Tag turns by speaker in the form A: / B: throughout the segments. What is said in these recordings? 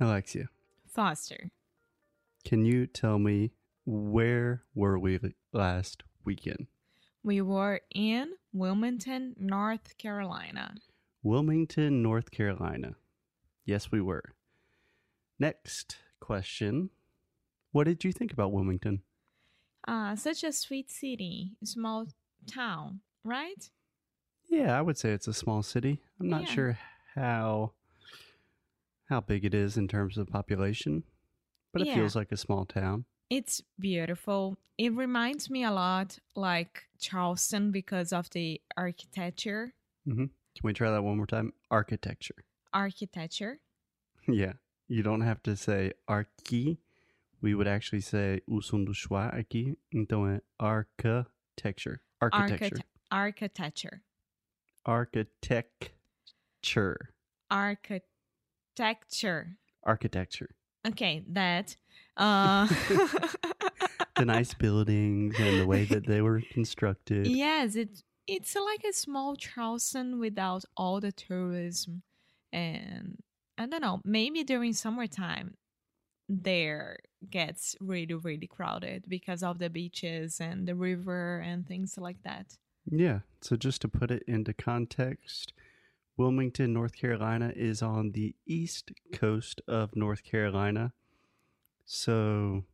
A: Alexia,
B: Foster.
A: can you tell me where were we last weekend?
B: We were in Wilmington, North Carolina.
A: Wilmington, North Carolina. Yes, we were. Next question. What did you think about Wilmington?
B: Uh, such a sweet city, small town, right?
A: Yeah, I would say it's a small city. I'm not
B: Yeah.
A: sure how how big it is in terms of population, but it
B: Yeah.
A: feels like a small town.
B: It's beautiful. It reminds me a lot like Charleston because of the architecture. Mm-hmm.
A: Can we try that one more time? Architecture.
B: Architecture.
A: Yeah. You don't have to say arqui. We would actually say o som do schwa aqui. Então é architecture. Architecture.
B: Architect- architecture.
A: Architecture.
B: Architecture.
A: Architecture. Architecture.
B: Okay, that. Uh,
A: The nice buildings and the way that they were constructed.
B: yes, it it's like a small Charleston without all the tourism, and I don't know. Maybe during summertime, there gets really really crowded because of the beaches and the river and things like that.
A: Yeah. So just to put it into context, Wilmington, North Carolina is on the east coast of North Carolina. So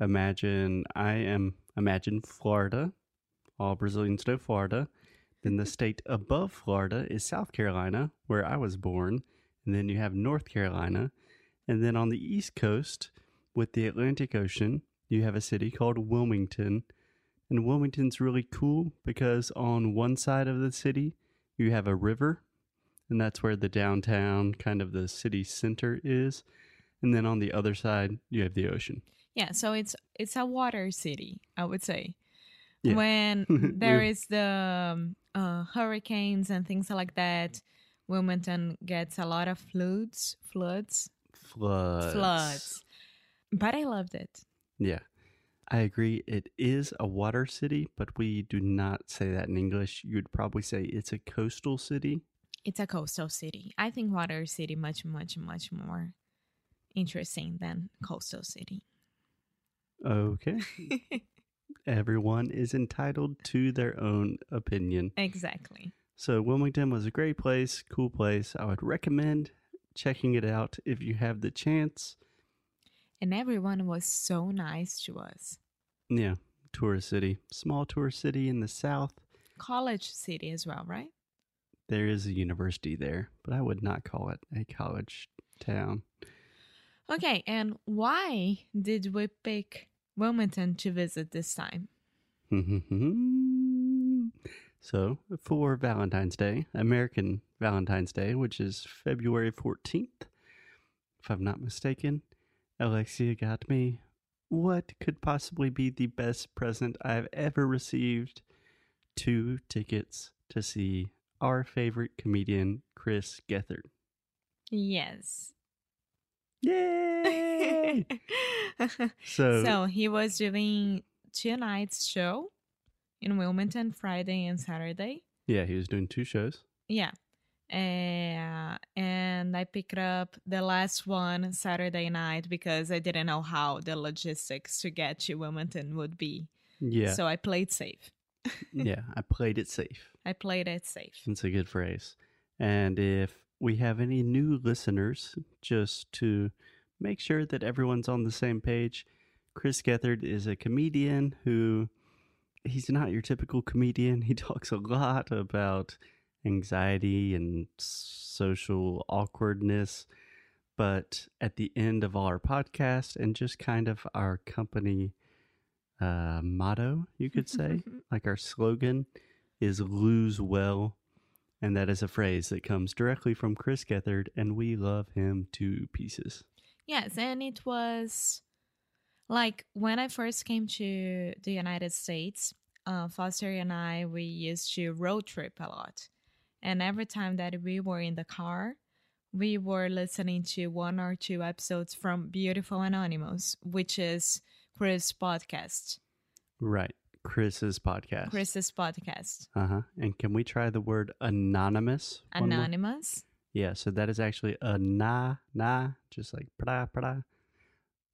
A: imagine I am imagine Florida. All Brazilians know Florida. Then the state above Florida is South Carolina, where I was born. And then you have North Carolina. And then on the east coast, with the Atlantic Ocean, you have a city called Wilmington. And Wilmington's really cool because on one side of the city, you have a river, and that's where the downtown, kind of the city center, is. And then on the other side, you have the ocean.
B: Yeah, so it's it's a water city, I would say.
A: Yeah.
B: When there is the um, uh, hurricanes and things like that, Wilmington gets a lot of floods, floods,
A: Floods.
B: floods. But I loved it.
A: Yeah. I agree. It is a water city, but we do not say that in English. You'd probably say it's a coastal city.
B: It's a coastal city. I think water city much, much, much more interesting than coastal city.
A: Okay. Everyone is entitled to their own opinion.
B: exactly.
A: So Wilmington was a great place, cool place. I would recommend checking it out if you have the chance.
B: And everyone was so nice to us.
A: Yeah, tourist city, small tourist city in the south.
B: College city as well, right?
A: There is a university there, but I would not call it a college town.
B: Okay, and why did we pick Wilmington to visit this time?
A: so, for Valentine's Day, American Valentine's Day, which is February 14th, if I'm not mistaken, Alexia got me what could possibly be the best present I've ever received two tickets to see our favorite comedian, Chris Gethard.
B: Yes.
A: Yay! so,
B: so he was doing two nights show in Wilmington, Friday and Saturday.
A: yeah, he was doing two shows.
B: Yeah. Uh, and I picked up the last one Saturday night because I didn't know how the logistics to get to Wilmington would be.
A: Yeah.
B: So I played safe.
A: yeah, I played it safe.
B: I played it safe.
A: That's a good phrase. And if we have any new listeners, just to make sure that everyone's on the same page, Chris Gethard is a comedian who he's not your typical comedian. He talks a lot about anxiety and social awkwardness. But at the end of our podcast and just kind of our company uh, motto, you could say, like our slogan is lose well. And that is a phrase that comes directly from Chris Gethard, and we love him to pieces.
B: Yes, and it was like when I first came to the United States, uh, Foster and I, we used to road trip a lot. And every time that we were in the car, we were listening to one or two episodes from Beautiful Anonymous, which is Chris' podcast,
A: Right. Chris's podcast.
B: Chris's podcast.
A: Uh huh. And can we try the word anonymous?
B: Anonymous.
A: Yeah, so that is actually a na na, just like prada prada,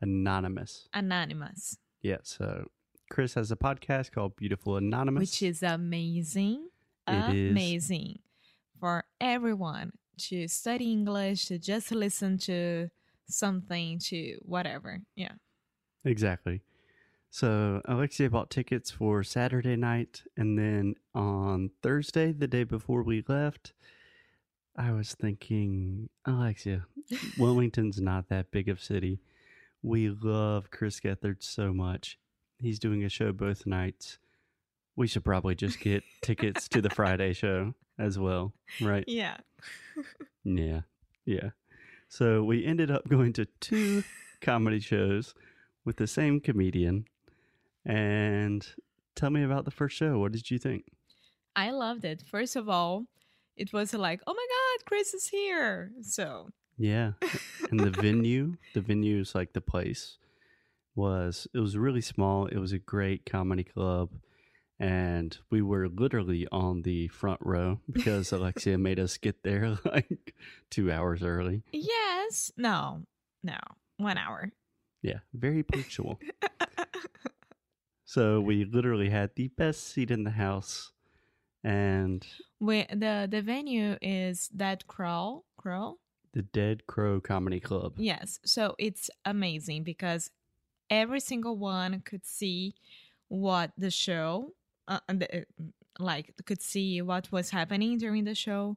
A: anonymous.
B: Anonymous,
A: Yeah, so Chris has a podcast called Beautiful Anonymous.
B: which is amazing.
A: It is.
B: amazing for everyone to study English, to just listen to something, to whatever. Yeah.
A: Exactly. So Alexia bought tickets for Saturday night, and then on Thursday, the day before we left, I was thinking, Alexia, Wilmington's not that big of a city. We love Chris Gethard so much. He's doing a show both nights. We should probably just get tickets to the Friday show as well, right?
B: Yeah.
A: Yeah. Yeah. So we ended up going to two comedy shows with the same comedian. And tell me about the first show. What did you think?
B: I loved it. First of all, it was like, oh my God, Chris is here. So,
A: Yeah. And the venue, the venue is like the place was it was really small. It was a great comedy club. And we were literally on the front row because Alexia made us get there like two hours early.
B: yes. No, no, one hour.
A: Yeah, very punctual. So we literally had the best seat in the house. And
B: we, the, the venue is Dead Crow. Crow?
A: the Dead Crow Comedy Club.
B: Yes. So it's amazing because every single one could see what the show, uh, the, like, could see what was happening during the show.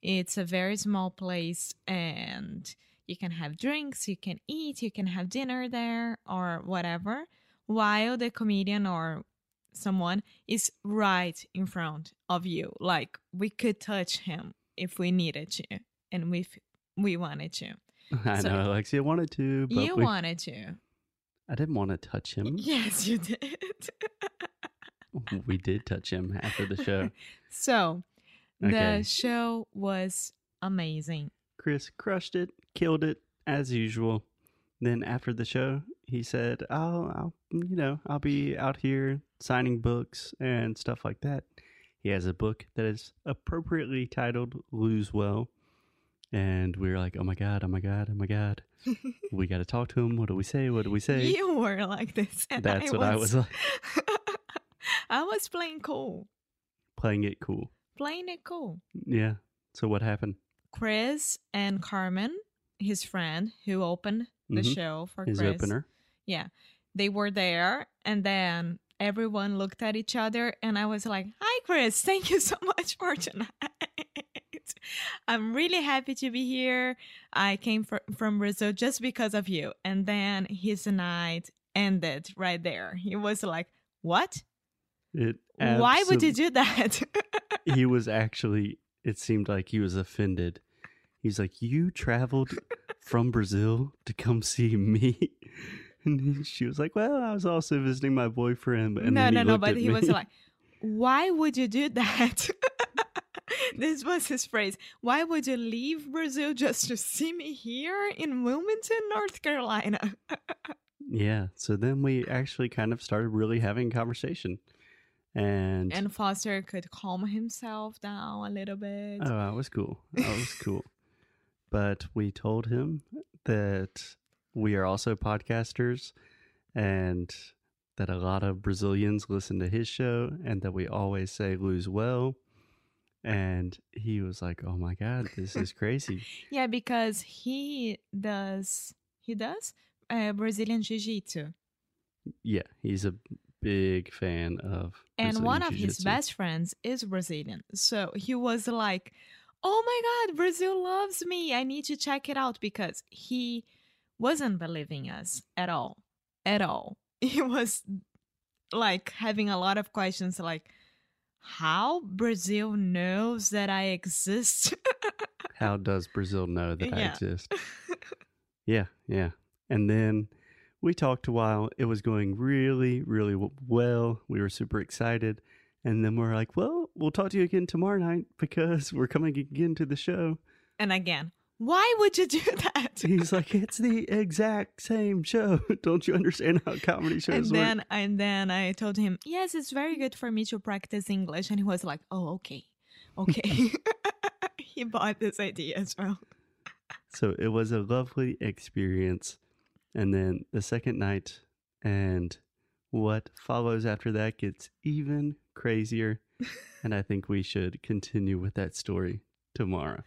B: It's a very small place and you can have drinks, you can eat, you can have dinner there or whatever, while the comedian or someone is right in front of you. Like, we could touch him if we needed to and we we wanted to.
A: I
B: So-
A: know Alexia wanted to, but
B: You
A: we,
B: wanted to.
A: I didn't want to touch him.
B: Yes, you did.
A: we did touch him after the show.
B: so,
A: Okay.
B: the show was amazing.
A: Chris crushed it, killed it as usual. Then after the show, he said, "I'll, I'll, you know, I'll be out here signing books and stuff like that." He has a book that is appropriately titled "Lose Well," and we were like, "Oh my god! Oh my god! Oh my god! we got to talk to him. What do we say? What do we say?"
B: You were like this. And
A: That's
B: I
A: what I was like,
B: I was playing cool.
A: playing it cool.
B: Playing it cool.
A: Yeah. So what happened?
B: Chris and Carmen, his friend who opened the
A: Mhm.
B: show for
A: His
B: Chris.
A: opener.
B: Yeah. They were there and then everyone looked at each other and I was like, "Hi Chris, thank you so much for tonight. I'm really happy to be here. I came fr- from Brazil just because of you." And then his night ended right there. He was like, "What?
A: It.
B: Why would you do that?"
A: he was actually it seemed like he was offended he's like you traveled from brazil to come see me and she was like well i was also visiting my boyfriend and
B: no, no,
A: he
B: no. But he
A: me.
B: was like, "Why would you do that?" this was his phrase. Why would you leave Brazil just to see me here in Wilmington, North Carolina?
A: yeah so then we actually kind of started really having a conversation and,
B: and Foster could calm himself down a little bit.
A: oh i was cool i was cool but we told him that we are also podcasters and that a lot of Brazilians listen to his show and that we always say lose well. And he was like, Oh my God, this is crazy.
B: Yeah, because he does. He does uh, Brazilian Jiu-Jitsu.
A: yeah, he's a big fan of.
B: and
A: Brazilian
B: one of his
A: Jiu-Jitsu.
B: best friends is Brazilian. So he was like, "Oh my god, Brazil loves me. I need to check it out because he wasn't believing us at all. At all. He was like having a lot of questions like how Brazil knows that I exist.
A: How does Brazil know that I exist? Yeah, yeah. And then we talked a while. It was going really, really well. We were super excited. And then we're like, well, we'll talk to you again tomorrow night because we're coming again to the show.
B: And again, why would you do that?
A: He's like, it's the exact same show. Don't you understand how comedy shows
B: and then, work? And then I told him, yes, it's very good for me to practice English. And he was like, oh, okay. Okay. he bought this idea as well.
A: so it was a lovely experience. And then the second night and what follows after that gets even crazier. and I think we should continue with that story tomorrow.